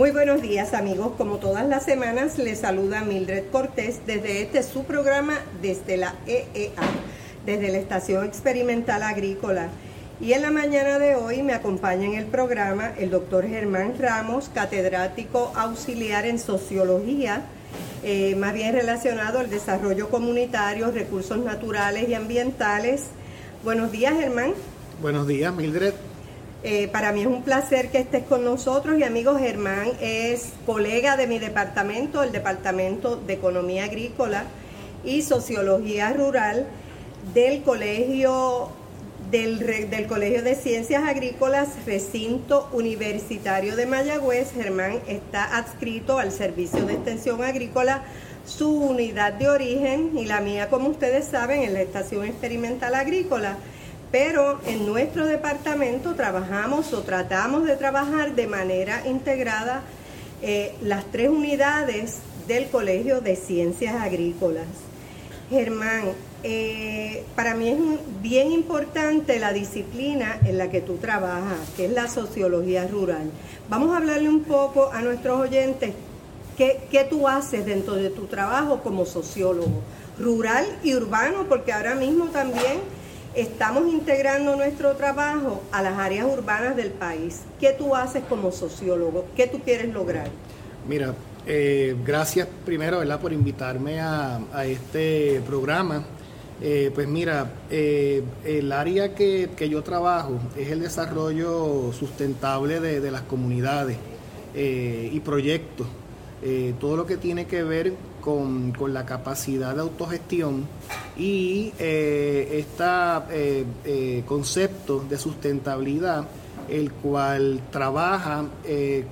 Muy buenos días amigos, como todas las semanas les saluda Mildred Cortés desde este su programa desde la EEA, desde la Estación Experimental Agrícola. Y en la mañana de hoy me acompaña en el programa el doctor Germán Ramos, catedrático auxiliar en sociología, eh, más bien relacionado al desarrollo comunitario, recursos naturales y ambientales. Buenos días Germán. Buenos días Mildred. Eh, para mí es un placer que estés con nosotros y amigo Germán es colega de mi departamento, el Departamento de Economía Agrícola y Sociología Rural del Colegio del, del, Colegio de Ciencias Agrícolas Recinto Universitario de Mayagüez. Germán está adscrito al Servicio de Extensión Agrícola, su unidad de origen y la mía, como ustedes saben, en la Estación Experimental Agrícola pero en nuestro departamento trabajamos o tratamos de trabajar de manera integrada eh, las tres unidades del Colegio de Ciencias Agrícolas. Germán, eh, para mí es bien importante la disciplina en la que tú trabajas, que es la sociología rural. Vamos a hablarle un poco a nuestros oyentes qué, qué tú haces dentro de tu trabajo como sociólogo, rural y urbano, porque ahora mismo también estamos integrando nuestro trabajo a las áreas urbanas del país. ¿Qué tú haces como sociólogo? ¿Qué tú quieres lograr? Mira, eh, gracias primero ¿verdad? por invitarme a, este programa. Eh, pues mira, eh, el área que, yo trabajo es el desarrollo sustentable de las comunidades y proyectos. todo lo que tiene que ver con, la capacidad de autogestión y este concepto de sustentabilidad, el cual trabaja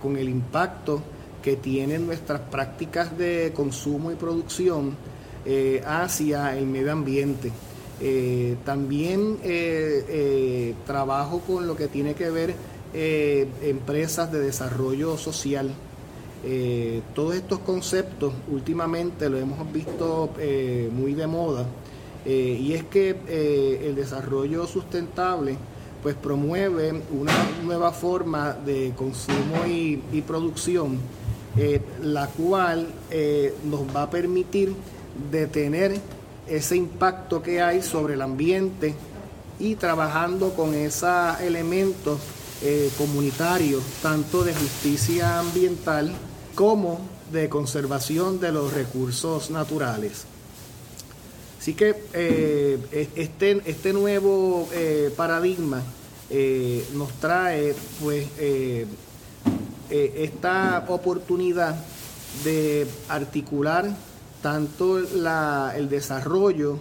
con el impacto que tienen nuestras prácticas de consumo y producción hacia el medio ambiente. también trabajo con lo que tiene que ver empresas de desarrollo social eh, todos estos conceptos últimamente lo hemos visto eh, muy de moda eh, y es que el desarrollo sustentable pues promueve una nueva forma de consumo y, producción la cual nos va a permitir detener ese impacto que hay sobre el ambiente y trabajando con esos elementos comunitarios, tanto de justicia ambiental como de conservación de los recursos naturales. Así que eh, e-, este, este, nuevo eh, paradigma eh, nos trae pues esta oportunidad de articular tanto el desarrollo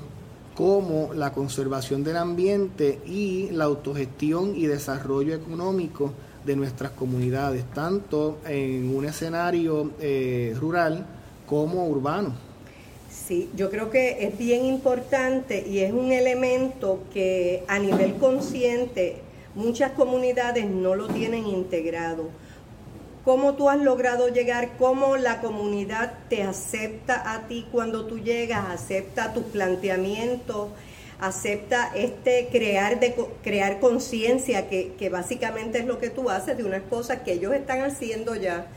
como la conservación del ambiente y la autogestión y desarrollo económico de nuestras comunidades, tanto en un escenario eh, rural como urbano. Sí, yo creo que es bien importante y es un elemento que a nivel consciente muchas comunidades no lo tienen integrado. ¿Cómo tú has logrado llegar? ¿Cómo la comunidad te acepta a ti cuando tú llegas? ¿Acepta tus planteamientos? acepta este crear de crear conciencia que, básicamente es lo que tú haces de unas cosas que ellos están haciendo ya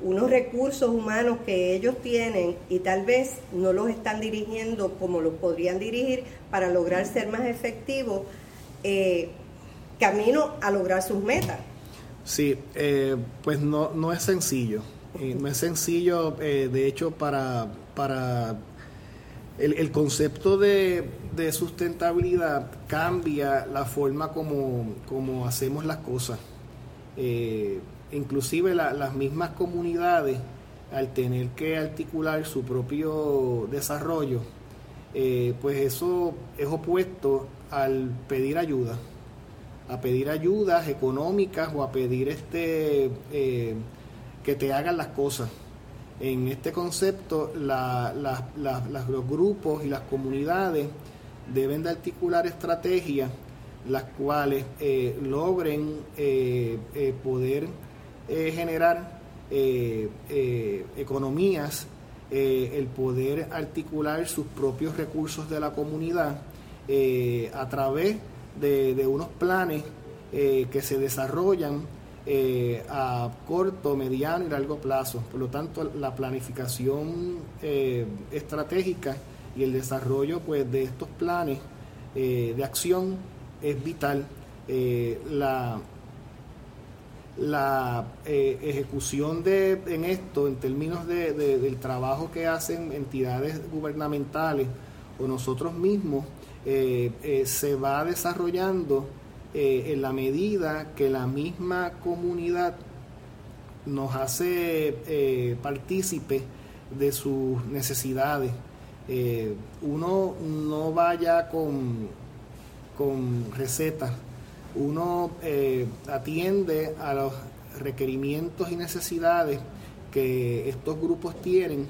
unos recursos humanos que ellos tienen y tal vez no los están dirigiendo como los podrían dirigir para lograr ser más efectivos eh, camino a lograr sus metas sí eh, pues no no es sencillo eh, no es sencillo de hecho para para el, concepto de, sustentabilidad cambia la forma como, hacemos las cosas. Eh, inclusive las mismas comunidades, al tener que articular su propio desarrollo, eh, pues eso es opuesto al pedir ayuda, a pedir ayudas económicas o a pedir este eh, que te hagan las cosas. En este concepto los grupos y las comunidades deben de articular estrategias las cuales eh, logren eh, poder generar economías el poder articular sus propios recursos de la comunidad a través de, unos planes que se desarrollan a corto, mediano y largo plazo. Por lo tanto, la planificación estratégica y el desarrollo pues, de estos planes de acción es vital. la la eh, ejecución de, en esto, en términos de, del trabajo que hacen entidades gubernamentales o nosotros mismos, eh, eh, se va desarrollando en la medida que la misma comunidad nos hace partícipe de sus necesidades. uno no vaya con, con recetas uno eh, atiende a los requerimientos y necesidades que estos grupos tienen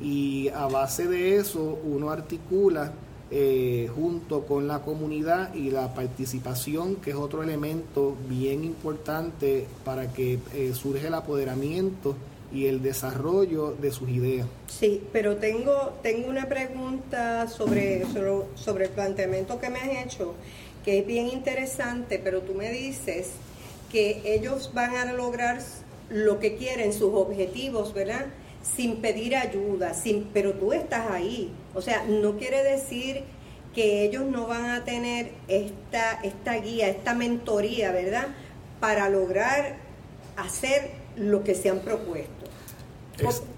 y a base de eso uno articula eh, junto con la comunidad y la participación, que es otro elemento bien importante para que eh, surge el apoderamiento y el desarrollo de sus ideas. Sí, pero tengo, tengo una pregunta sobre, sobre, sobre el planteamiento que me has hecho que es bien interesante, pero tú me dices que ellos van a lograr lo que quieren, sus objetivos, ¿verdad? Sin pedir ayuda, sin, pero tú estás ahí. O sea, no quiere decir que ellos no van a tener esta, esta guía, esta mentoría, ¿verdad? Para lograr hacer lo que se han propuesto.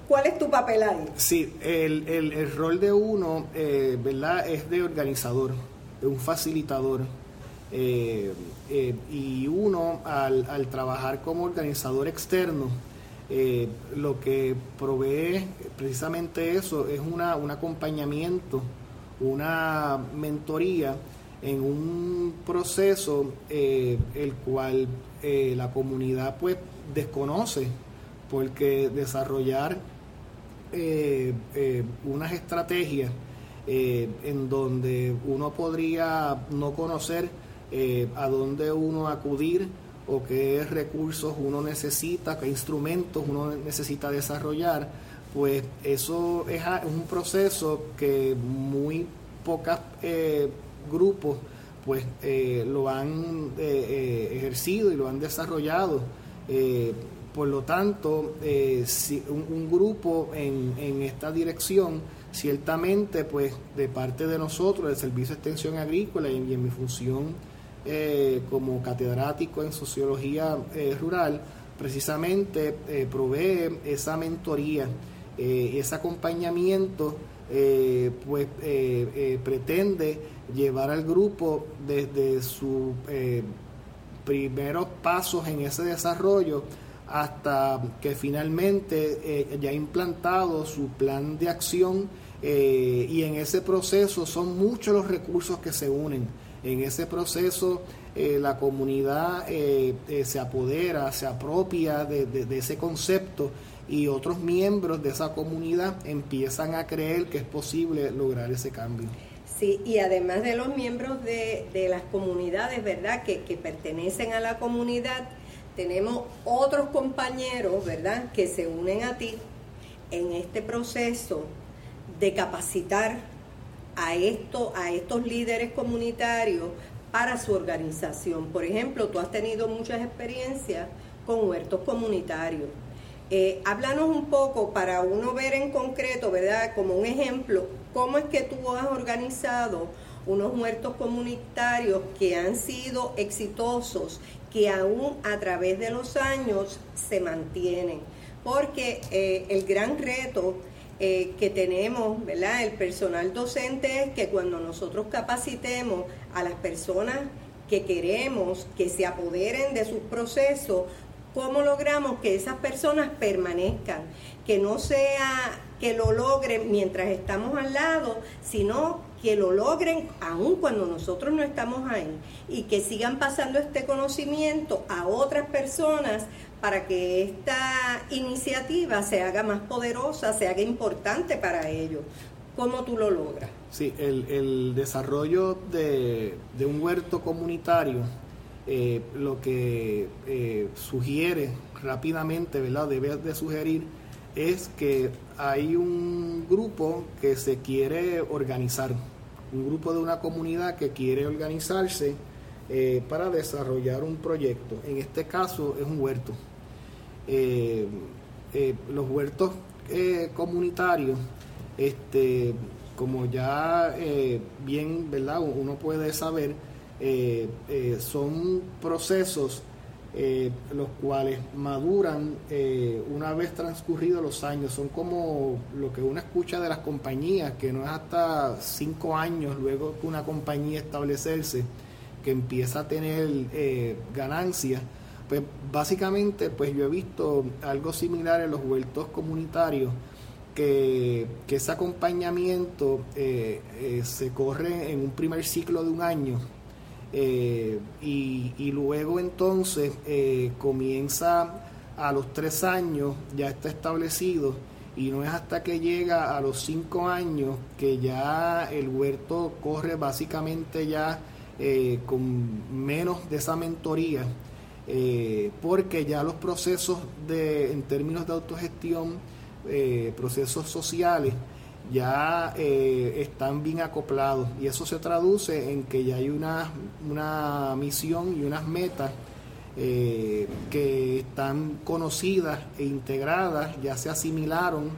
¿Cuál es tu papel ahí? Sí, el, el, rol de uno, eh, ¿verdad? Es de organizador un facilitador. Eh, eh, y uno, al, trabajar como organizador externo, eh, lo que provee precisamente eso es una, un acompañamiento, una mentoría en un proceso el cual la comunidad pues desconoce, porque desarrollar unas estrategias eh, en donde uno podría no conocer eh, a dónde uno acudir o qué recursos uno necesita, qué instrumentos uno necesita desarrollar, pues eso es un proceso que muy pocos eh, grupos pues lo han ejercido y lo han desarrollado. por lo tanto, un, grupo en, en esta dirección Ciertamente, pues de parte de nosotros, del Servicio de Extensión Agrícola y en, mi función eh, como catedrático en Sociología eh, Rural, precisamente eh, provee esa mentoría, ese acompañamiento, pues pretende llevar al grupo desde sus primeros pasos en ese desarrollo hasta que finalmente ya ha implantado su plan de acción y en ese proceso son muchos los recursos que se unen. En ese proceso eh, la comunidad eh, se apodera, se apropia de, ese concepto y otros miembros de esa comunidad empiezan a creer que es posible lograr ese cambio. Sí, y además de los miembros de, las comunidades, ¿verdad?, que pertenecen a la comunidad, tenemos otros compañeros, ¿verdad?, que se unen a ti en este proceso de capacitar a, esto, a estos líderes comunitarios para su organización. Por ejemplo, tú has tenido muchas experiencias con huertos comunitarios. Eh, háblanos un poco para uno ver en concreto, ¿verdad? Como un ejemplo, cómo es que tú has organizado unos huertos comunitarios que han sido exitosos, que aún a través de los años se mantienen. Porque eh, el gran reto eh, que tenemos, ¿verdad? El personal docente es que cuando nosotros capacitemos a las personas que queremos que se apoderen de sus procesos, ¿cómo logramos que esas personas permanezcan? Que no sea que lo logren mientras estamos al lado, sino que lo logren aún cuando nosotros no estamos ahí y que sigan pasando este conocimiento a otras personas para que esta iniciativa se haga más poderosa, se haga importante para ellos. ¿Cómo tú lo logras? Sí, el, desarrollo de, un huerto comunitario eh, lo que eh, sugiere rápidamente, ¿verdad? Debe de sugerir es que hay un grupo que se quiere organizar, un grupo de una comunidad que quiere organizarse eh, para desarrollar un proyecto. En este caso es un huerto. Eh, eh, los huertos comunitarios, este, como ya bien ¿verdad? uno puede saber, son procesos eh, los cuales maduran eh, una vez transcurridos los años. Son como lo que uno escucha de las compañías, que no es hasta cinco años luego que una compañía establecerse, que empieza a tener eh, ganancias. Pues básicamente, pues yo he visto algo similar en los huertos comunitarios, que, que ese acompañamiento se corre en un primer ciclo de un año eh, y, luego entonces eh, comienza a los tres años, ya está establecido, y no es hasta que llega a los cinco años que ya el huerto corre básicamente ya eh, con menos de esa mentoría, porque ya los procesos de, en términos de autogestión, procesos sociales, ya eh, están bien acoplados. Y eso se traduce en que ya hay una, una misión y unas metas eh, que están conocidas e integradas, ya se asimilaron,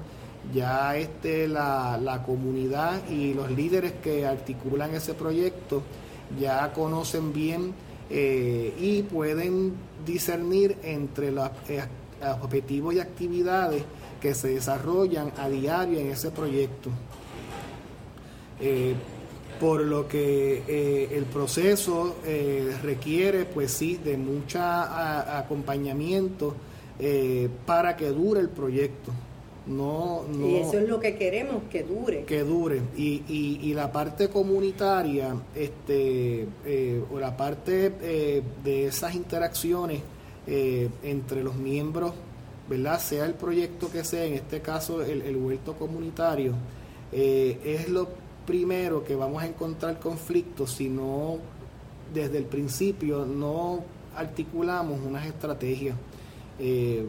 ya este, la, la comunidad y los líderes que articulan ese proyecto ya conocen bien eh, y pueden discernir entre los objetivos y actividades que se desarrollan a diario en ese proyecto. Eh, por lo que eh, el proceso eh, requiere, pues sí, de mucho acompañamiento para que dure el proyecto. No, no, y eso es lo que queremos, que dure. Que dure. Y, y, y la parte comunitaria, este, o la parte de esas interacciones entre los miembros ¿verdad? Sea el proyecto que sea, en este caso el, el huerto comunitario, eh, es lo primero que vamos a encontrar conflictos si no desde el principio no articulamos unas estrategias. Eh,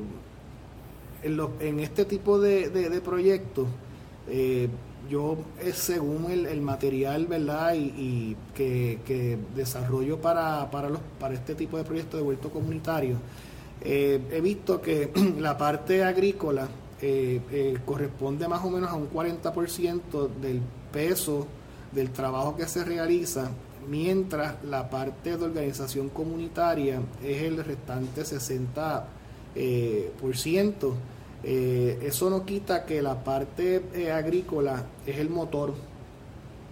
en, este tipo de, de, proyectos, eh, yo según el, material verdad y, que, que, desarrollo para, para, los, para este tipo de proyectos de huerto comunitario, eh, he visto que la parte agrícola eh, eh, corresponde más o menos a un 40% del peso del trabajo que se realiza, mientras la parte de organización comunitaria es el restante 60%. por ciento. eso no quita que la parte agrícola es el motor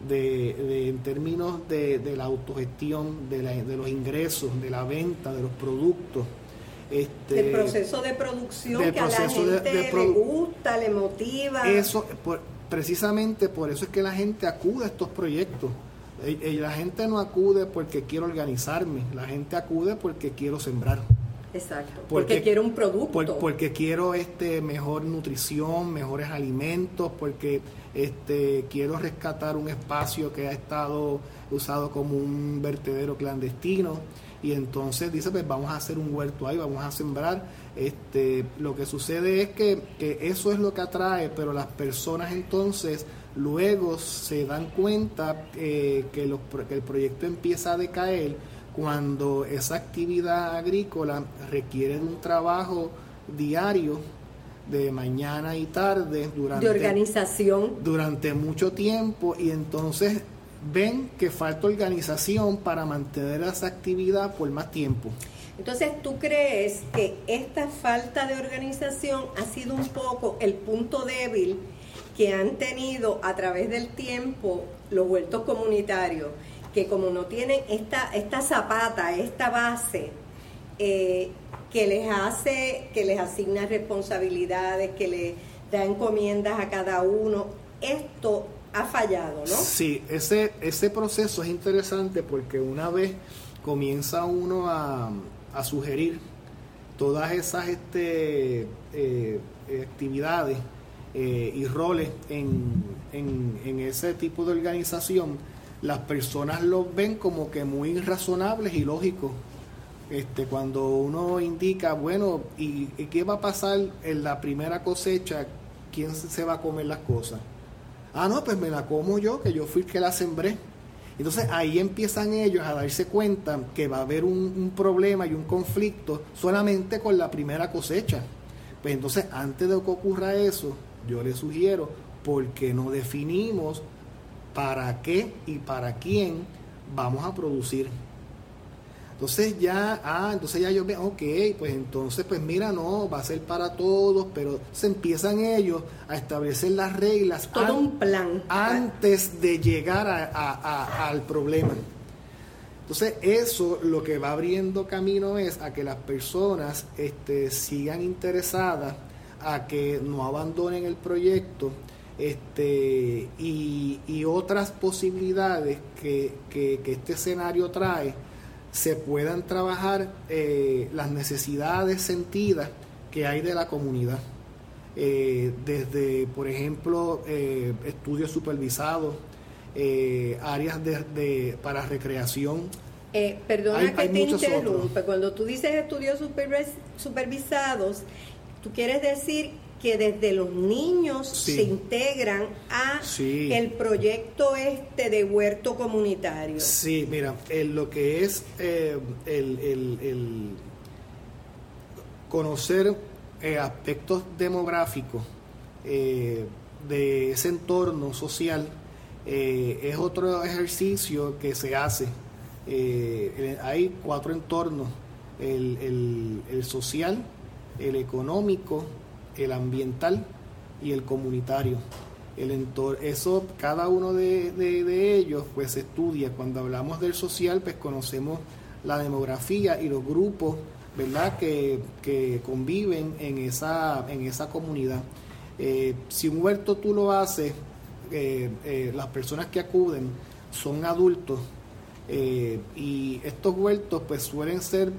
de, en términos de, la autogestión, de, de los ingresos, de la venta, de los productos. Este, el proceso de producción que a la gente le gusta, le motiva. Eso, precisamente por eso es que la gente acude a estos proyectos. La gente no acude porque quiero organizarme, la gente acude porque quiero sembrar. Exacto. Porque, quiero un producto. porque quiero este mejor nutrición, mejores alimentos, porque este quiero rescatar un espacio que ha estado usado como un vertedero clandestino y entonces dice pues vamos a hacer un huerto ahí, vamos a sembrar. Este, lo que sucede es que, eso es lo que atrae, pero las personas entonces luego se dan cuenta eh, que, que el proyecto empieza a decaer cuando esa actividad agrícola requiere de un trabajo diario de mañana y tarde durante de organización durante mucho tiempo y entonces ven que falta organización para mantener esa actividad por más tiempo. Entonces, ¿tú crees que esta falta de organización ha sido un poco el punto débil que han tenido a través del tiempo los huertos comunitarios? Que como no tienen esta, esta zapata, esta base, eh, que les hace, que les asigna responsabilidades, que le da encomiendas a cada uno, esto ha fallado, ¿no? Sí, ese, ese proceso es interesante porque una vez comienza uno a, sugerir todas esas este, eh, actividades eh, y roles en, en, ese tipo de organización, las personas los ven como que muy razonables y lógicos, Este, cuando uno indica, bueno, ¿y, qué va a pasar en la primera cosecha? ¿Quién se va a comer las cosas? Ah, no, pues me la como yo, que yo fui el que la sembré. Entonces ahí empiezan ellos a darse cuenta que va a haber un, problema y un conflicto solamente con la primera cosecha. Pues entonces antes de que ocurra eso, yo les sugiero, porque no definimos para qué y para quién vamos a producir? Entonces ya, ah, entonces ya yo veo, ok, pues entonces, pues mira, no, va a ser para todos, pero se empiezan ellos a establecer las reglas. Todo un plan. Antes de llegar al problema. Entonces eso lo que va abriendo camino es a que las personas este, sigan interesadas, a que no abandonen el proyecto este, y, otras posibilidades que, que este escenario trae se puedan trabajar eh, las necesidades sentidas que hay de la comunidad. Eh, desde, por ejemplo, eh, estudios supervisados, áreas de, para recreación. perdona que te interrumpa, cuando tú dices estudios supervisados, tú quieres decir que desde los niños se integran a el proyecto este de huerto comunitario. Sí, mira, en lo que es eh, el, conocer eh, aspectos demográficos eh, de ese entorno social es otro ejercicio que se hace. hay cuatro entornos, el, el social, el económico, el ambiental y el comunitario. El entorno, eso, cada uno de, ellos pues se estudia. Cuando hablamos del social, pues conocemos la demografía y los grupos, ¿verdad?, que, conviven en esa, en esa comunidad. Eh, si un huerto tú lo haces, eh, eh, las personas que acuden son adultos, y estos huertos pues suelen ser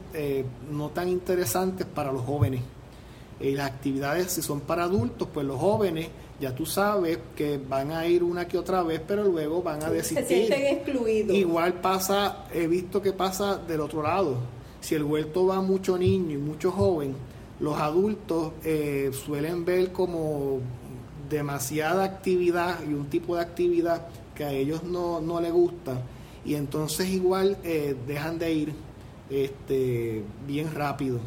no tan interesantes para los jóvenes y las actividades, si son para adultos, pues los jóvenes, ya tú sabes que van a ir una que otra vez, pero luego van a desistir. Se sienten excluidos. Igual pasa, he visto que pasa del otro lado. Si el huerto va mucho niño y mucho joven, los adultos eh, suelen ver como demasiada actividad y un tipo de actividad que a ellos no, no les gusta y entonces igual eh, dejan de ir este, bien rápido.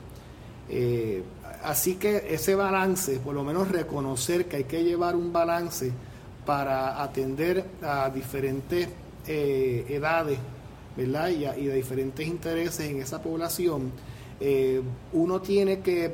Eh, así que ese balance, por lo menos reconocer que hay que llevar un balance para atender a diferentes eh, edades, ¿verdad? Y, a, diferentes intereses en esa población, eh, uno tiene que,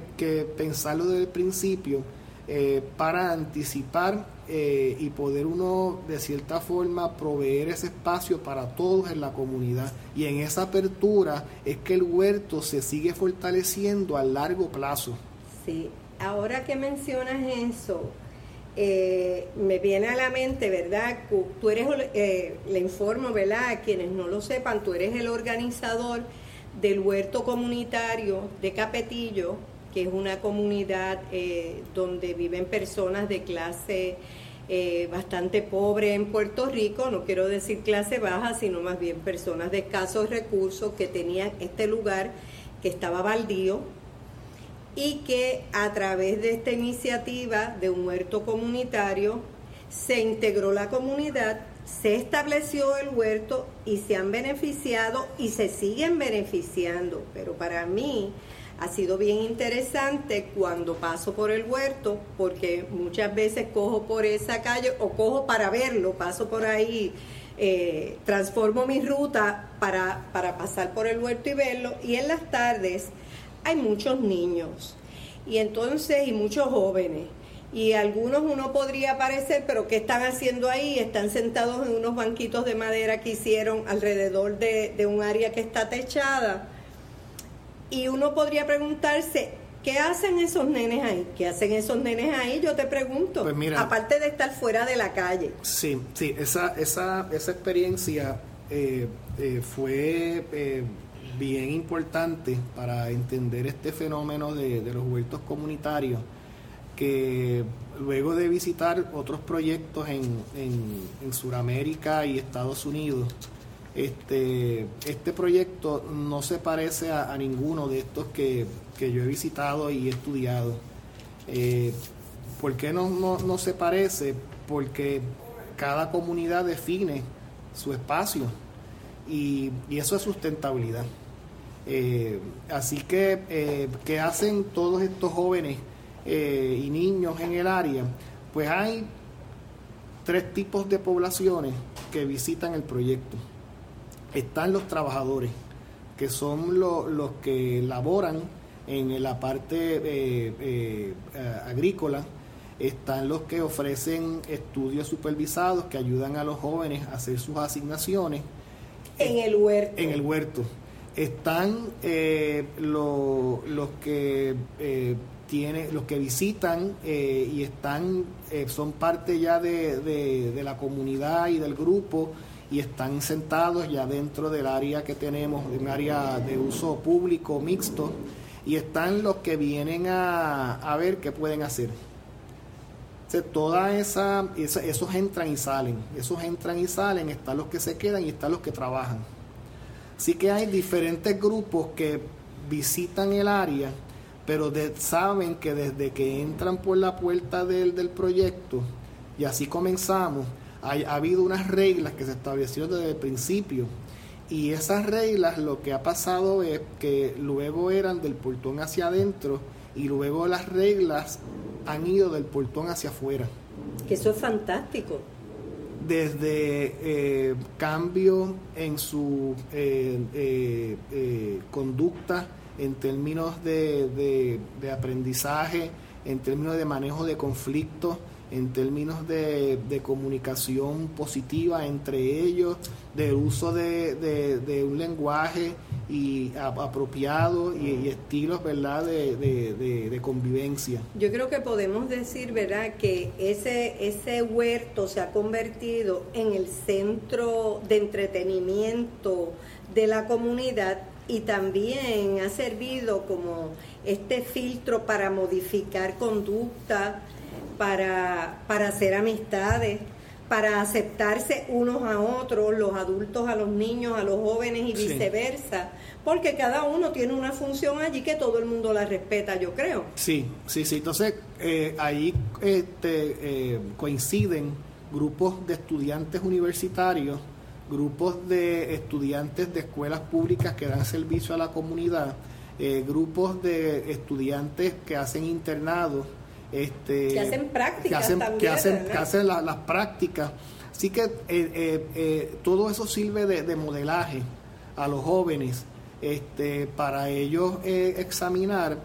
pensarlo desde el principio eh, para anticipar y poder uno de cierta forma proveer ese espacio para todos en la comunidad. Y en esa apertura es que el huerto se sigue fortaleciendo a largo plazo. Sí, ahora que mencionas eso, eh, me viene a la mente, ¿verdad? Tú eres, eh, le informo, ¿verdad? A quienes no lo sepan, tú eres el organizador del huerto comunitario de Capetillo, que es una comunidad eh, donde viven personas de clase bastante pobre en Puerto Rico, no quiero decir clase baja, sino más bien personas de escasos recursos que tenían este lugar que estaba baldío, y que a través de esta iniciativa de un huerto comunitario se integró la comunidad, se estableció el huerto y se han beneficiado y se siguen beneficiando. Pero para mí ha sido bien interesante cuando paso por el huerto, porque muchas veces cojo por esa calle o cojo para verlo, paso por ahí. Eh, transformo mi ruta para, para pasar por el huerto y verlo y en las tardes hay muchos niños y entonces y muchos jóvenes. Y algunos uno podría parecer, pero ¿qué están haciendo ahí? Están sentados en unos banquitos de madera que hicieron alrededor de, un área que está techada. Y uno podría preguntarse, ¿qué hacen esos nenes ahí? ¿Qué hacen esos nenes ahí? Yo te pregunto. Pues mira, aparte de estar fuera de la calle. Sí, sí, esa, esa, esa experiencia eh, eh, fue eh, bien importante para entender este fenómeno de, los huertos comunitarios, que luego de visitar otros proyectos en, en, Sudamérica y Estados Unidos, Este, este proyecto no se parece a, ninguno de estos que, yo he visitado y estudiado. Eh, ¿Por qué no, no, se parece? Porque cada comunidad define su espacio y, eso es sustentabilidad. Eh, así que, eh, ¿qué hacen todos estos jóvenes eh, y niños en el área? Pues hay tres tipos de poblaciones que visitan el proyecto. Están los trabajadores, que son los que laboran en la parte agrícola, están los que ofrecen estudios supervisados que ayudan a los jóvenes a hacer sus asignaciones. En el huerto. En el huerto. Están eh, los que eh, los que visitan eh, y están, son parte ya de, de, la comunidad y del grupo y están sentados ya dentro del área que tenemos, un área de uso público mixto, y están los que vienen a, a ver qué pueden hacer toda esa, esos entran y salen, esos entran y salen, están los que se quedan y están los que trabajan. Así que hay diferentes grupos que visitan el área, pero saben que desde que entran por la puerta del, del proyecto, y así comenzamos, ha habido unas reglas que se establecieron desde el principio. Y esas reglas lo que ha pasado es que luego eran del portón hacia adentro y luego las reglas han ido del portón hacia afuera. Que eso es fantástico. Desde eh, cambio en su eh, eh, conducta en términos de, de aprendizaje, en términos de manejo de conflictos, en términos de, comunicación positiva entre ellos, de uso de, un lenguaje y apropiado y, estilos verdad de, convivencia. Yo creo que podemos decir verdad que ese ese huerto se ha convertido en el centro de entretenimiento de la comunidad y también ha servido como este filtro para modificar conducta para, para hacer amistades, para aceptarse unos a otros, los adultos a los niños, a los jóvenes y viceversa, porque cada uno tiene una función allí que todo el mundo la respeta, yo creo. Sí, sí, sí. Entonces, eh, ahí este, eh, coinciden grupos de estudiantes universitarios, grupos de estudiantes de escuelas públicas que dan servicio a la comunidad, eh, grupos de estudiantes que hacen internados este, que hacen prácticas que hacen, que hacen, las prácticas. Así que eh, eh, eh, todo eso sirve de, modelaje a los jóvenes este, para ellos examinar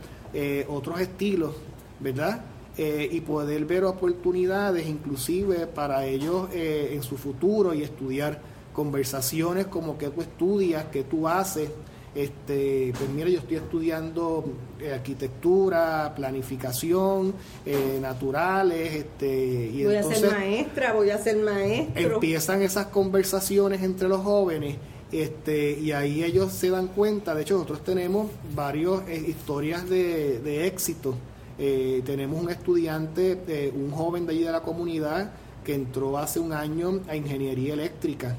otros estilos, ¿verdad? y poder ver oportunidades inclusive para ellos en su futuro y estudiar conversaciones como que tú estudias, que tú haces, este, pues mira, yo estoy estudiando eh, arquitectura, planificación, eh, naturales, este, y voy a ser maestra, voy a ser maestro. Empiezan esas conversaciones entre los jóvenes, este, y ahí ellos se dan cuenta. De hecho, nosotros tenemos varias eh, historias de, de éxito. tenemos un estudiante, un joven de allí de la comunidad que entró hace un año a ingeniería eléctrica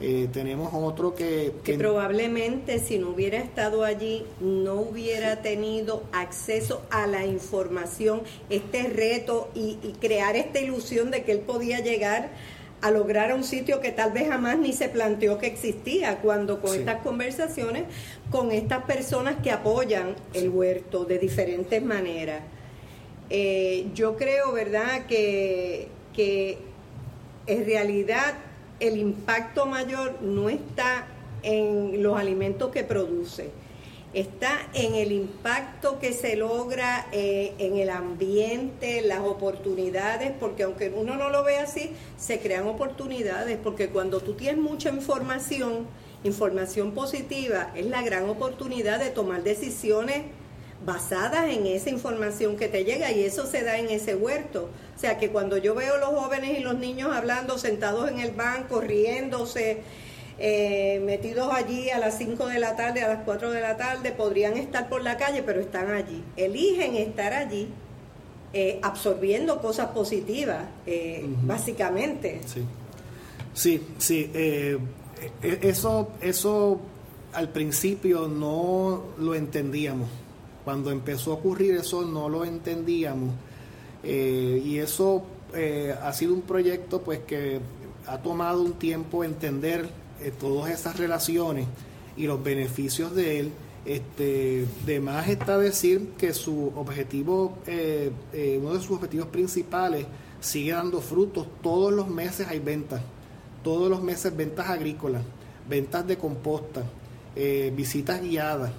eh, tenemos otro que, que, probablemente si no hubiera estado allí no hubiera tenido acceso a la información, este reto y, crear esta ilusión de que él podía llegar a lograr un sitio que tal vez jamás ni se planteó que existía, cuando con estas conversaciones, con estas personas que apoyan el huerto de diferentes maneras. Eh, yo creo, ¿verdad?, que, que en realidad el impacto mayor no está en los alimentos que produce, está en el impacto que se logra eh, en el ambiente, las oportunidades, porque aunque uno no lo ve así, se crean oportunidades, porque cuando tú tienes mucha información, información positiva, es la gran oportunidad de tomar decisiones basadas en esa información que te llega y eso se da en ese huerto. O sea que cuando yo veo los jóvenes y los niños hablando sentados en el banco, riéndose, eh, metidos allí a las 5 de la tarde, a las 4 de la tarde, podrían estar por la calle, pero están allí. Eligen estar allí eh, absorbiendo cosas positivas, eh, básicamente. Sí. Sí, sí. Eh, e, eso, eso al principio no lo entendíamos. Cuando empezó a ocurrir eso no lo entendíamos. Eh, y eso eh, ha sido un proyecto pues que ha tomado un tiempo entender todas esas relaciones y los beneficios de él. Este, de más está decir que su objetivo, uno de sus objetivos principales, sigue dando frutos. Todos los meses hay ventas todos los meses ventas agrícolas, ventas de composta, eh, visitas guiadas.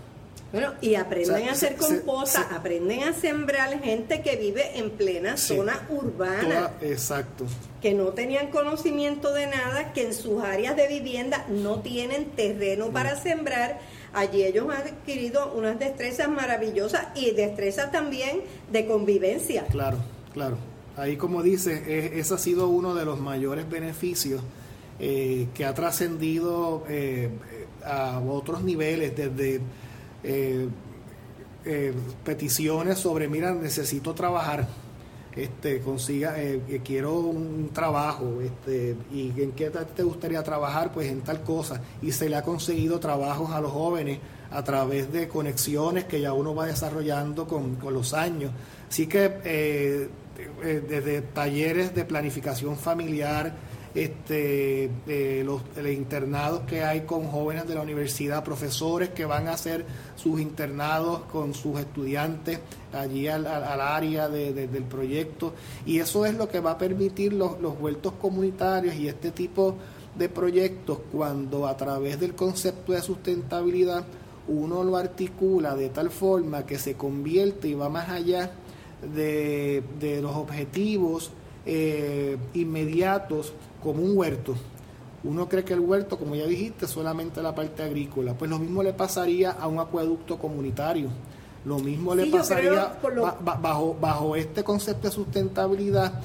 Bueno, y aprenden a hacer composta, aprenden a sembrar gente que vive en plena zona urbana. exacto. Que no tenían conocimiento de nada, que en sus áreas de vivienda no tienen terreno para sembrar. Allí ellos han adquirido unas destrezas maravillosas y destrezas también de convivencia. Claro, claro. Ahí como dice, ese ha sido uno de los mayores beneficios eh, que ha trascendido eh, a otros niveles, desde eh, peticiones sobre, mira, necesito trabajar, este, consiga, quiero un trabajo, este, y en qué te gustaría trabajar, pues en tal cosa, y se le ha conseguido trabajos a los jóvenes a través de conexiones que ya uno va desarrollando con, con los años. Así que desde talleres de planificación familiar, este, los, internados que hay con jóvenes de la universidad, profesores que van a hacer sus internados con sus estudiantes allí al, área del proyecto. Y eso es lo que va a permitir los, los vueltos comunitarios y este tipo de proyectos cuando a través del concepto de sustentabilidad uno lo articula de tal forma que se convierte y va más allá de los objetivos eh, inmediatos como un huerto. Uno cree que el huerto, como ya dijiste, es solamente la parte agrícola. Pues lo mismo le pasaría a un acueducto comunitario. Lo mismo le pasaría bajo, bajo este concepto de sustentabilidad.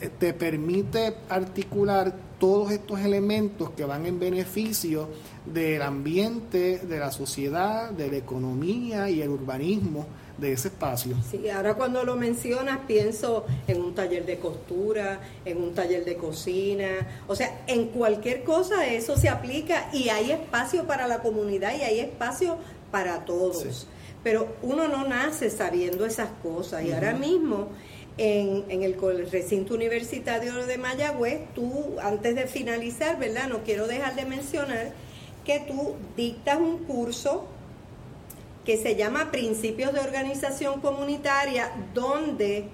Eh, te permite articular todos estos elementos que van en beneficio del ambiente, de la sociedad, de la economía y el urbanismo de ese espacio. Sí, ahora cuando lo mencionas pienso en un taller de costura, en un taller de cocina, o sea, en cualquier cosa eso se aplica y hay espacio para la comunidad y hay espacio para todos. Pero uno no nace sabiendo esas cosas y ahora mismo en, en, el recinto universitario de Mayagüez, tú antes de finalizar, ¿verdad? No quiero dejar de mencionar que tú dictas un curso que se llama Principios de Organización Comunitaria, donde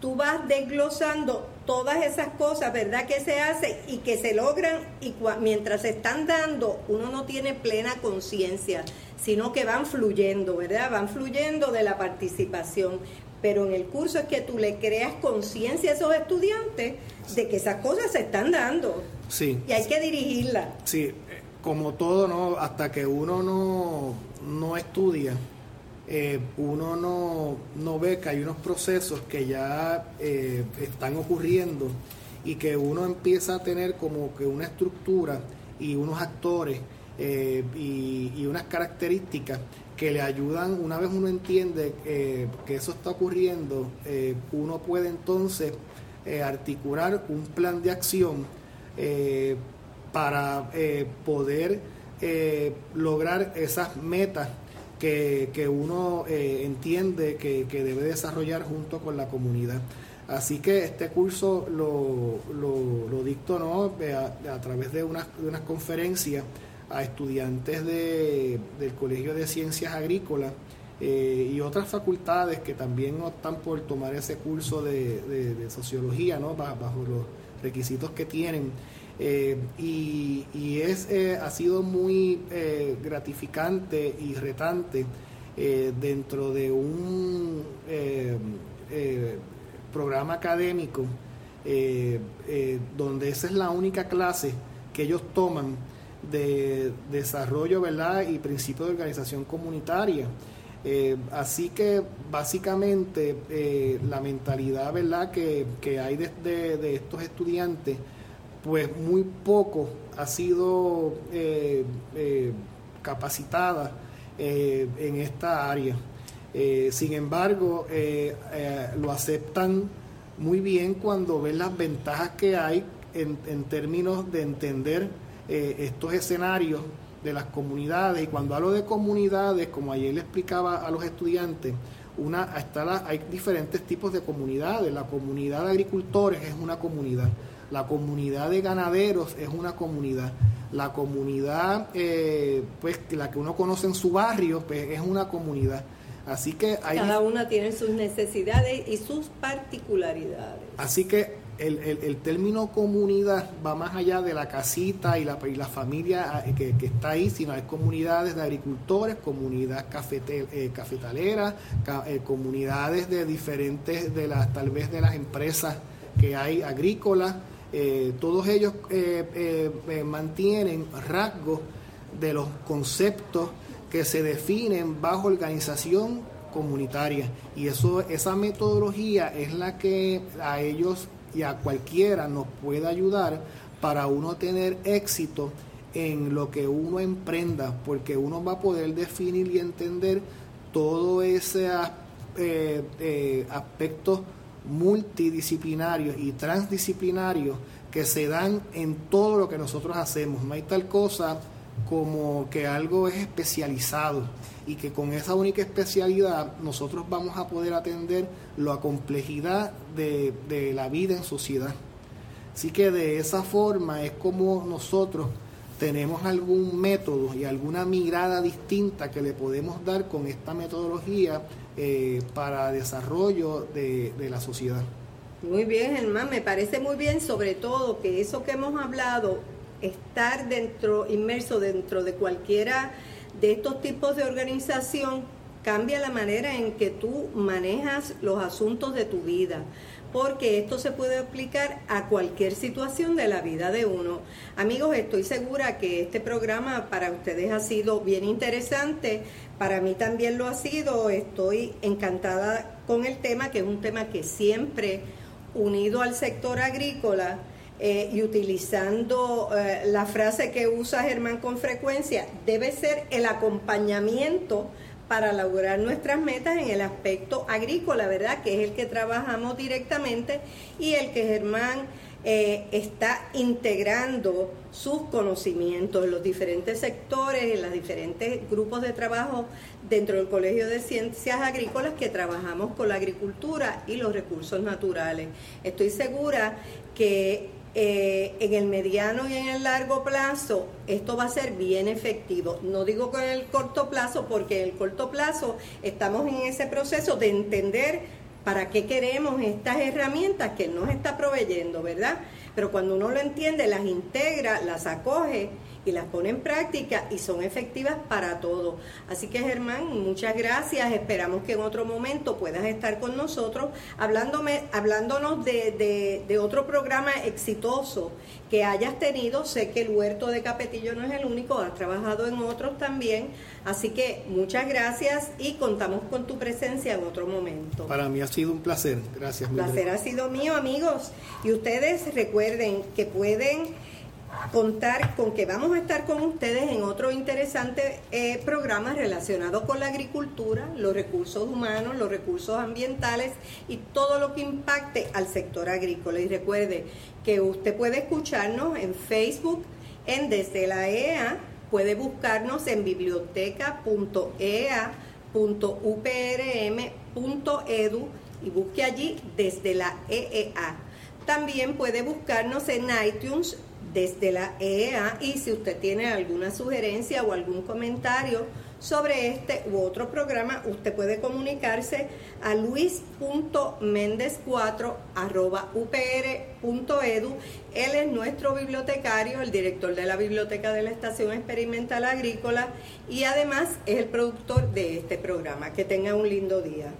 tú vas desglosando todas esas cosas, ¿verdad? Que se hacen y que se logran y mientras se están dando, uno no tiene plena conciencia, sino que van fluyendo, ¿verdad? Van fluyendo de la participación. Pero en el curso es que tú le creas conciencia a esos estudiantes de que esas cosas se están dando. Sí. Y hay que dirigirlas. Sí, como todo, ¿no? Hasta que uno no, no estudia, eh, uno no, no, ve que hay unos procesos que ya eh, están ocurriendo y que uno empieza a tener como que una estructura y unos actores eh, y, unas características que le ayudan, una vez uno entiende que eso está ocurriendo, uno puede entonces articular un plan de acción para poder eh, lograr esas metas que, uno eh, entiende que, debe desarrollar junto con la comunidad. Así que este curso lo, lo, dicto ¿no? a, través de unas, de unas conferencias a estudiantes de, del Colegio de Ciencias Agrícolas y otras facultades que también optan por tomar ese curso de, sociología ¿no? bajo los requisitos que tienen. Eh, y, es, eh, ha sido muy eh, gratificante y retante dentro de un programa académico donde esa es la única clase que ellos toman de desarrollo ¿verdad? y principio de organización comunitaria. así que básicamente la mentalidad ¿verdad? Que, hay de estos estudiantes pues muy poco ha sido eh, eh, capacitada eh, en esta área. sin embargo, lo aceptan muy bien cuando ven las ventajas que hay en, términos de entender estos escenarios de las comunidades. Y cuando hablo de comunidades, como ayer le explicaba a los estudiantes, una, está hay diferentes tipos de comunidades. La comunidad de agricultores es una comunidad, la comunidad de ganaderos es una comunidad, la comunidad, eh, pues la que uno conoce en su barrio, pues es una comunidad. Así que hay, cada una tiene sus necesidades y sus particularidades. Así que el, el, término comunidad va más allá de la casita y la, y la familia ah, que, está ahí, sino hay comunidades de agricultores, comunidad cafete, eh, cafetalera, eh, comunidades de diferentes, de las tal vez de las empresas que hay agrícolas, eh, todos ellos mantienen rasgos de los conceptos que se definen bajo organización comunitaria. Y eso esa metodología es la que a ellos y a cualquiera nos puede ayudar para uno tener éxito en lo que uno emprenda, porque uno va a poder definir y entender todo ese eh, eh, aspectos multidisciplinarios y transdisciplinarios que se dan en todo lo que nosotros hacemos. No hay tal cosa como que algo es especializado y que con esa única especialidad nosotros vamos a poder atender la complejidad de, de la vida en sociedad. Así que de esa forma es como nosotros tenemos algún método y alguna mirada distinta que le podemos dar con esta metodología eh, para desarrollo de, de, la sociedad. Muy bien, Germán, me parece muy bien, sobre todo que eso que hemos hablado, estar dentro, inmerso dentro de cualquiera de estos tipos de organización cambia la manera en que tú manejas los asuntos de tu vida, porque esto se puede aplicar a cualquier situación de la vida de uno. Amigos, estoy segura que este programa para ustedes ha sido bien interesante, para mí también lo ha sido, estoy encantada con el tema, que es un tema que siempre unido al sector agrícola, eh, y utilizando eh, la frase que usa Germán con frecuencia, debe ser el acompañamiento para lograr nuestras metas en el aspecto agrícola, ¿verdad? Que es el que trabajamos directamente y el que Germán eh, está integrando sus conocimientos en los diferentes sectores, en los diferentes grupos de trabajo dentro del Colegio de Ciencias Agrícolas que trabajamos con la agricultura y los recursos naturales. Estoy segura que eh, en el mediano y en el largo plazo esto va a ser bien efectivo. No digo con el corto plazo, porque en el corto plazo estamos en ese proceso de entender para qué queremos estas herramientas que nos está proveyendo, ¿verdad? Pero cuando uno lo entiende, las integra, las acoge y las pone en práctica y son efectivas para todo. Así que Germán, muchas gracias. Esperamos que en otro momento puedas estar con nosotros hablándome, hablándonos de, de, otro programa exitoso que hayas tenido. Sé que el huerto de Capetillo no es el único, has trabajado en otros también. Así que muchas gracias y contamos con tu presencia en otro momento. Para mí ha sido un placer. Gracias. El placer ha sido mío, amigos. Y ustedes recuerden que pueden contar con que vamos a estar con ustedes en otro interesante eh, programa relacionado con la agricultura, los recursos humanos, los recursos ambientales y todo lo que impacte al sector agrícola. Y recuerde que usted puede escucharnos en Facebook, en Desde la EA, puede buscarnos en biblioteca.ea.uprm.edu y busque allí Desde la EEA. También puede buscarnos en iTunes desde la EEA y si usted tiene alguna sugerencia o algún comentario sobre este u otro programa, usted puede comunicarse a luis.méndez4.upr.edu. Él es nuestro bibliotecario, el director de la Biblioteca de la Estación Experimental Agrícola y además es el productor de este programa. Que tenga un lindo día.